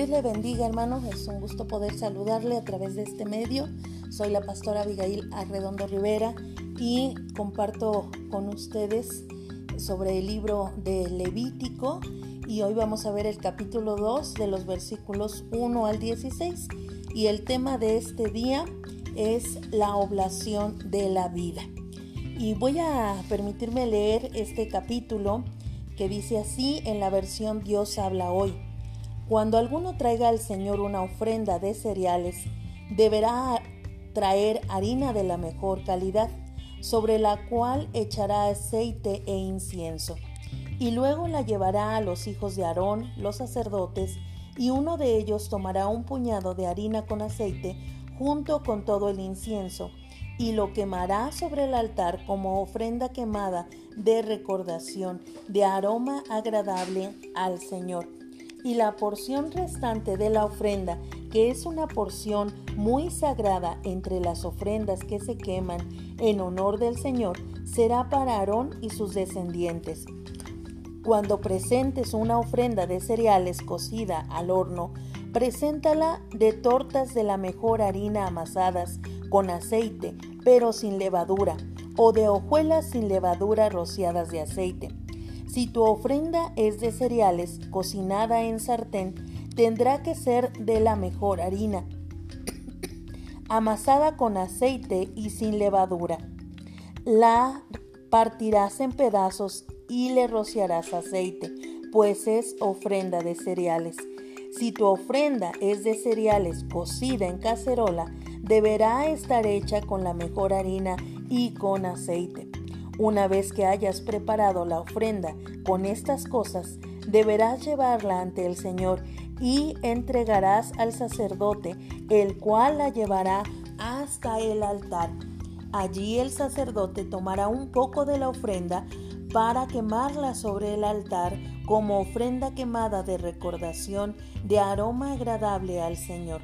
Dios le bendiga, hermano. Es un gusto poder saludarle a través de este medio. Soy la pastora Abigail Arredondo Rivera y comparto con ustedes sobre el libro de Levítico y hoy vamos a ver el capítulo 2 de los versículos 1 al 16 y el tema de este día es la oblación de la vida. Y voy a permitirme leer este capítulo que dice así en la versión Dios habla hoy. Cuando alguno traiga al Señor una ofrenda de cereales, deberá traer harina de la mejor calidad, sobre la cual echará aceite e incienso, y luego la llevará a los hijos de Aarón, los sacerdotes, y uno de ellos tomará un puñado de harina con aceite junto con todo el incienso, y lo quemará sobre el altar como ofrenda quemada de recordación, de aroma agradable al Señor y la porción restante de la ofrenda, que es una porción muy sagrada entre las ofrendas que se queman en honor del Señor, será para Aarón y sus descendientes. Cuando presentes una ofrenda de cereales cocida al horno, preséntala de tortas de la mejor harina amasadas con aceite, pero sin levadura, o de hojuelas sin levadura rociadas de aceite si tu ofrenda es de cereales cocinada en sartén, tendrá que ser de la mejor harina, amasada con aceite y sin levadura. La partirás en pedazos y le rociarás aceite, pues es ofrenda de cereales. Si tu ofrenda es de cereales cocida en cacerola, deberá estar hecha con la mejor harina y con aceite. Una vez que hayas preparado la ofrenda con estas cosas, deberás llevarla ante el Señor y entregarás al sacerdote, el cual la llevará hasta el altar. Allí el sacerdote tomará un poco de la ofrenda para quemarla sobre el altar como ofrenda quemada de recordación de aroma agradable al Señor.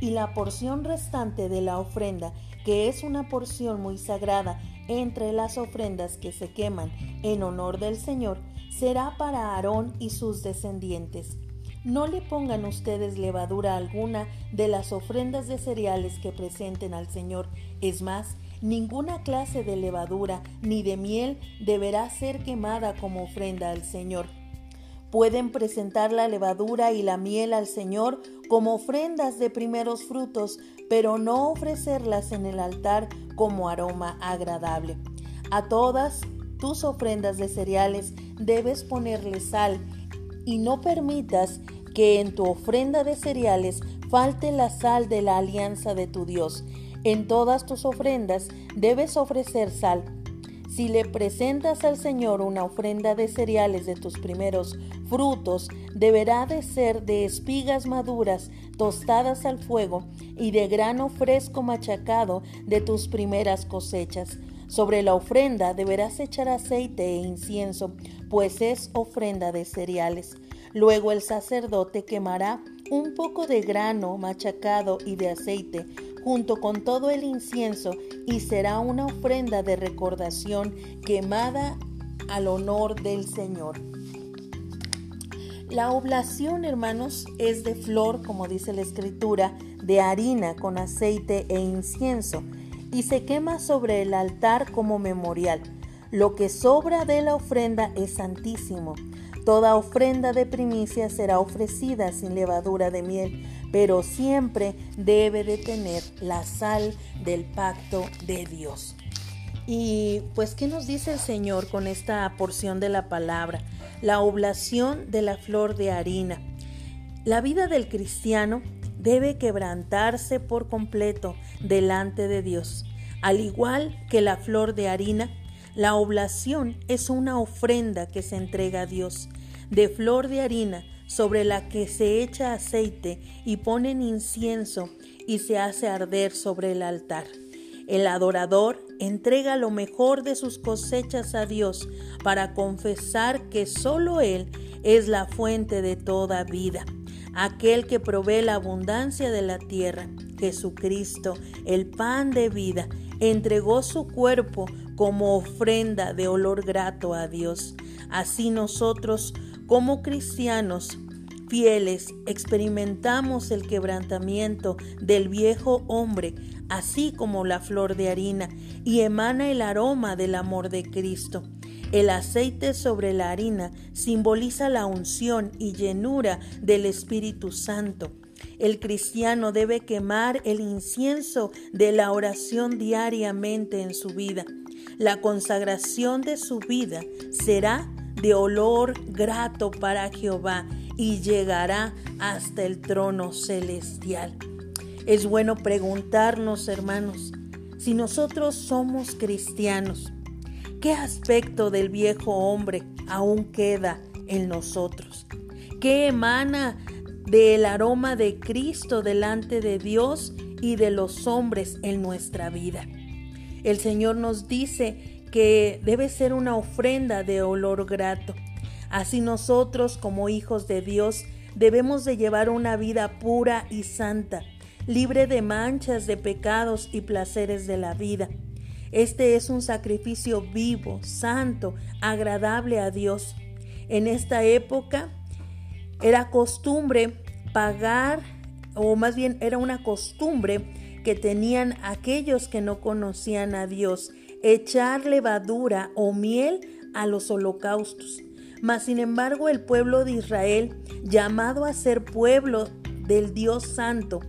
Y la porción restante de la ofrenda, que es una porción muy sagrada entre las ofrendas que se queman en honor del Señor será para Aarón y sus descendientes. No le pongan ustedes levadura alguna de las ofrendas de cereales que presenten al Señor. Es más, ninguna clase de levadura ni de miel deberá ser quemada como ofrenda al Señor. Pueden presentar la levadura y la miel al Señor como ofrendas de primeros frutos, pero no ofrecerlas en el altar como aroma agradable. A todas tus ofrendas de cereales debes ponerle sal y no permitas que en tu ofrenda de cereales falte la sal de la alianza de tu Dios. En todas tus ofrendas debes ofrecer sal. Si le presentas al Señor una ofrenda de cereales de tus primeros frutos, deberá de ser de espigas maduras tostadas al fuego y de grano fresco machacado de tus primeras cosechas. Sobre la ofrenda deberás echar aceite e incienso, pues es ofrenda de cereales. Luego el sacerdote quemará un poco de grano machacado y de aceite junto con todo el incienso y será una ofrenda de recordación quemada al honor del Señor. La oblación, hermanos, es de flor, como dice la escritura, de harina con aceite e incienso, y se quema sobre el altar como memorial. Lo que sobra de la ofrenda es santísimo. Toda ofrenda de primicia será ofrecida sin levadura de miel, pero siempre debe de tener la sal del pacto de Dios. Y pues, ¿qué nos dice el Señor con esta porción de la palabra? La oblación de la flor de harina. La vida del cristiano debe quebrantarse por completo delante de Dios. Al igual que la flor de harina, la oblación es una ofrenda que se entrega a Dios. De flor de harina sobre la que se echa aceite y ponen incienso y se hace arder sobre el altar. El adorador entrega lo mejor de sus cosechas a Dios para confesar que solo Él es la fuente de toda vida, aquel que provee la abundancia de la tierra. Jesucristo, el pan de vida, entregó su cuerpo como ofrenda de olor grato a Dios. Así nosotros, como cristianos, fieles experimentamos el quebrantamiento del viejo hombre, así como la flor de harina, y emana el aroma del amor de Cristo. El aceite sobre la harina simboliza la unción y llenura del Espíritu Santo. El cristiano debe quemar el incienso de la oración diariamente en su vida. La consagración de su vida será de olor grato para Jehová y llegará hasta el trono celestial. Es bueno preguntarnos, hermanos, si nosotros somos cristianos, ¿qué aspecto del viejo hombre aún queda en nosotros? ¿Qué emana del aroma de Cristo delante de Dios y de los hombres en nuestra vida? El Señor nos dice que debe ser una ofrenda de olor grato. Así nosotros como hijos de Dios debemos de llevar una vida pura y santa, libre de manchas, de pecados y placeres de la vida. Este es un sacrificio vivo, santo, agradable a Dios. En esta época era costumbre pagar, o más bien era una costumbre que tenían aquellos que no conocían a Dios, echar levadura o miel a los holocaustos. Mas sin embargo el pueblo de Israel, llamado a ser pueblo del Dios Santo,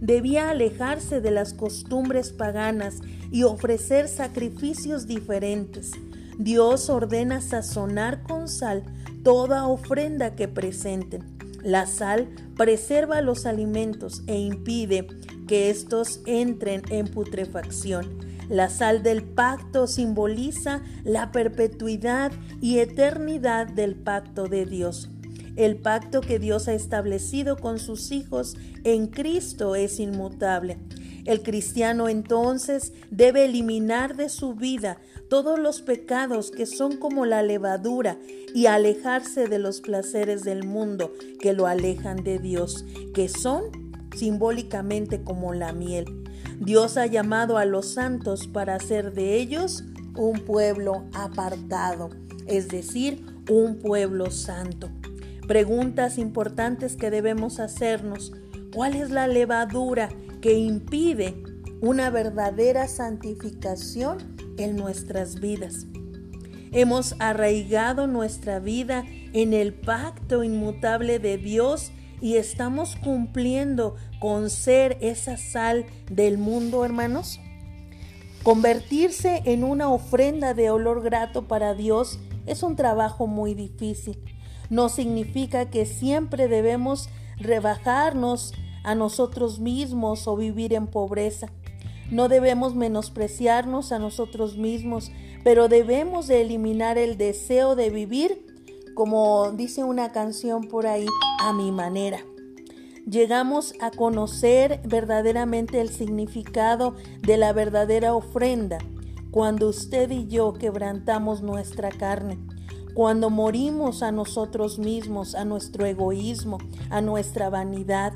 debía alejarse de las costumbres paganas y ofrecer sacrificios diferentes. Dios ordena sazonar con sal toda ofrenda que presenten. La sal preserva los alimentos e impide que estos entren en putrefacción. La sal del pacto simboliza la perpetuidad y eternidad del pacto de Dios. El pacto que Dios ha establecido con sus hijos en Cristo es inmutable. El cristiano entonces debe eliminar de su vida todos los pecados que son como la levadura y alejarse de los placeres del mundo que lo alejan de Dios, que son simbólicamente como la miel. Dios ha llamado a los santos para hacer de ellos un pueblo apartado, es decir, un pueblo santo. Preguntas importantes que debemos hacernos. ¿Cuál es la levadura que impide una verdadera santificación en nuestras vidas? Hemos arraigado nuestra vida en el pacto inmutable de Dios y estamos cumpliendo con ser esa sal del mundo, hermanos? Convertirse en una ofrenda de olor grato para Dios es un trabajo muy difícil. No significa que siempre debemos rebajarnos a nosotros mismos o vivir en pobreza. No debemos menospreciarnos a nosotros mismos, pero debemos de eliminar el deseo de vivir como dice una canción por ahí, a mi manera. Llegamos a conocer verdaderamente el significado de la verdadera ofrenda cuando usted y yo quebrantamos nuestra carne, cuando morimos a nosotros mismos, a nuestro egoísmo, a nuestra vanidad,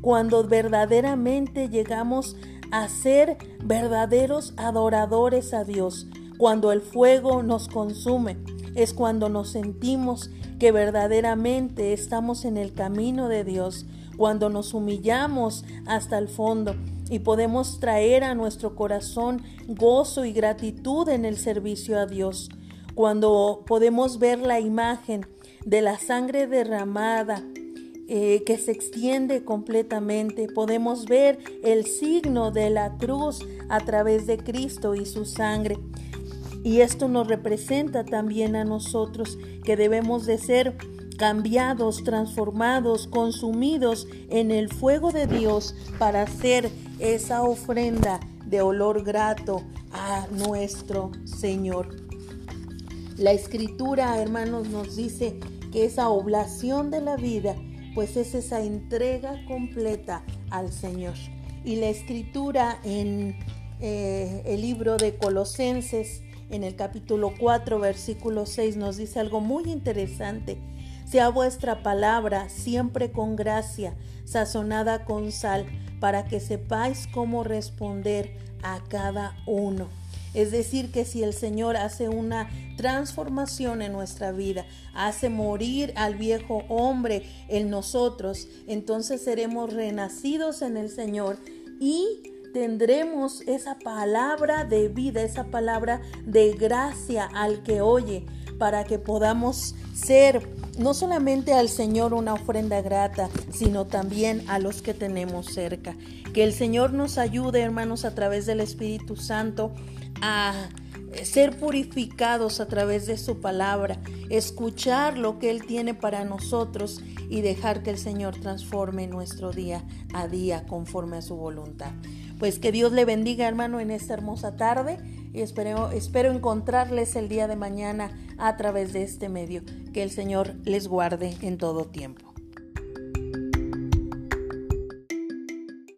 cuando verdaderamente llegamos a ser verdaderos adoradores a Dios, cuando el fuego nos consume, es cuando nos sentimos que verdaderamente estamos en el camino de Dios, cuando nos humillamos hasta el fondo y podemos traer a nuestro corazón gozo y gratitud en el servicio a Dios, cuando podemos ver la imagen de la sangre derramada eh, que se extiende completamente. Podemos ver el signo de la cruz a través de Cristo y su sangre. Y esto nos representa también a nosotros que debemos de ser cambiados, transformados, consumidos en el fuego de Dios para hacer esa ofrenda de olor grato a nuestro Señor. La escritura, hermanos, nos dice que esa oblación de la vida, pues es esa entrega completa al Señor. Y la escritura en eh, el libro de Colosenses en el capítulo 4, versículo 6 nos dice algo muy interesante. Sea vuestra palabra siempre con gracia, sazonada con sal, para que sepáis cómo responder a cada uno. Es decir, que si el Señor hace una transformación en nuestra vida, hace morir al viejo hombre en nosotros, entonces seremos renacidos en el Señor y tendremos esa palabra de vida, esa palabra de gracia al que oye, para que podamos ser no solamente al Señor una ofrenda grata, sino también a los que tenemos cerca. Que el Señor nos ayude, hermanos, a través del Espíritu Santo a ser purificados a través de su palabra, escuchar lo que Él tiene para nosotros y dejar que el Señor transforme nuestro día a día conforme a su voluntad. Pues que Dios le bendiga hermano en esta hermosa tarde y espero, espero encontrarles el día de mañana a través de este medio. Que el Señor les guarde en todo tiempo.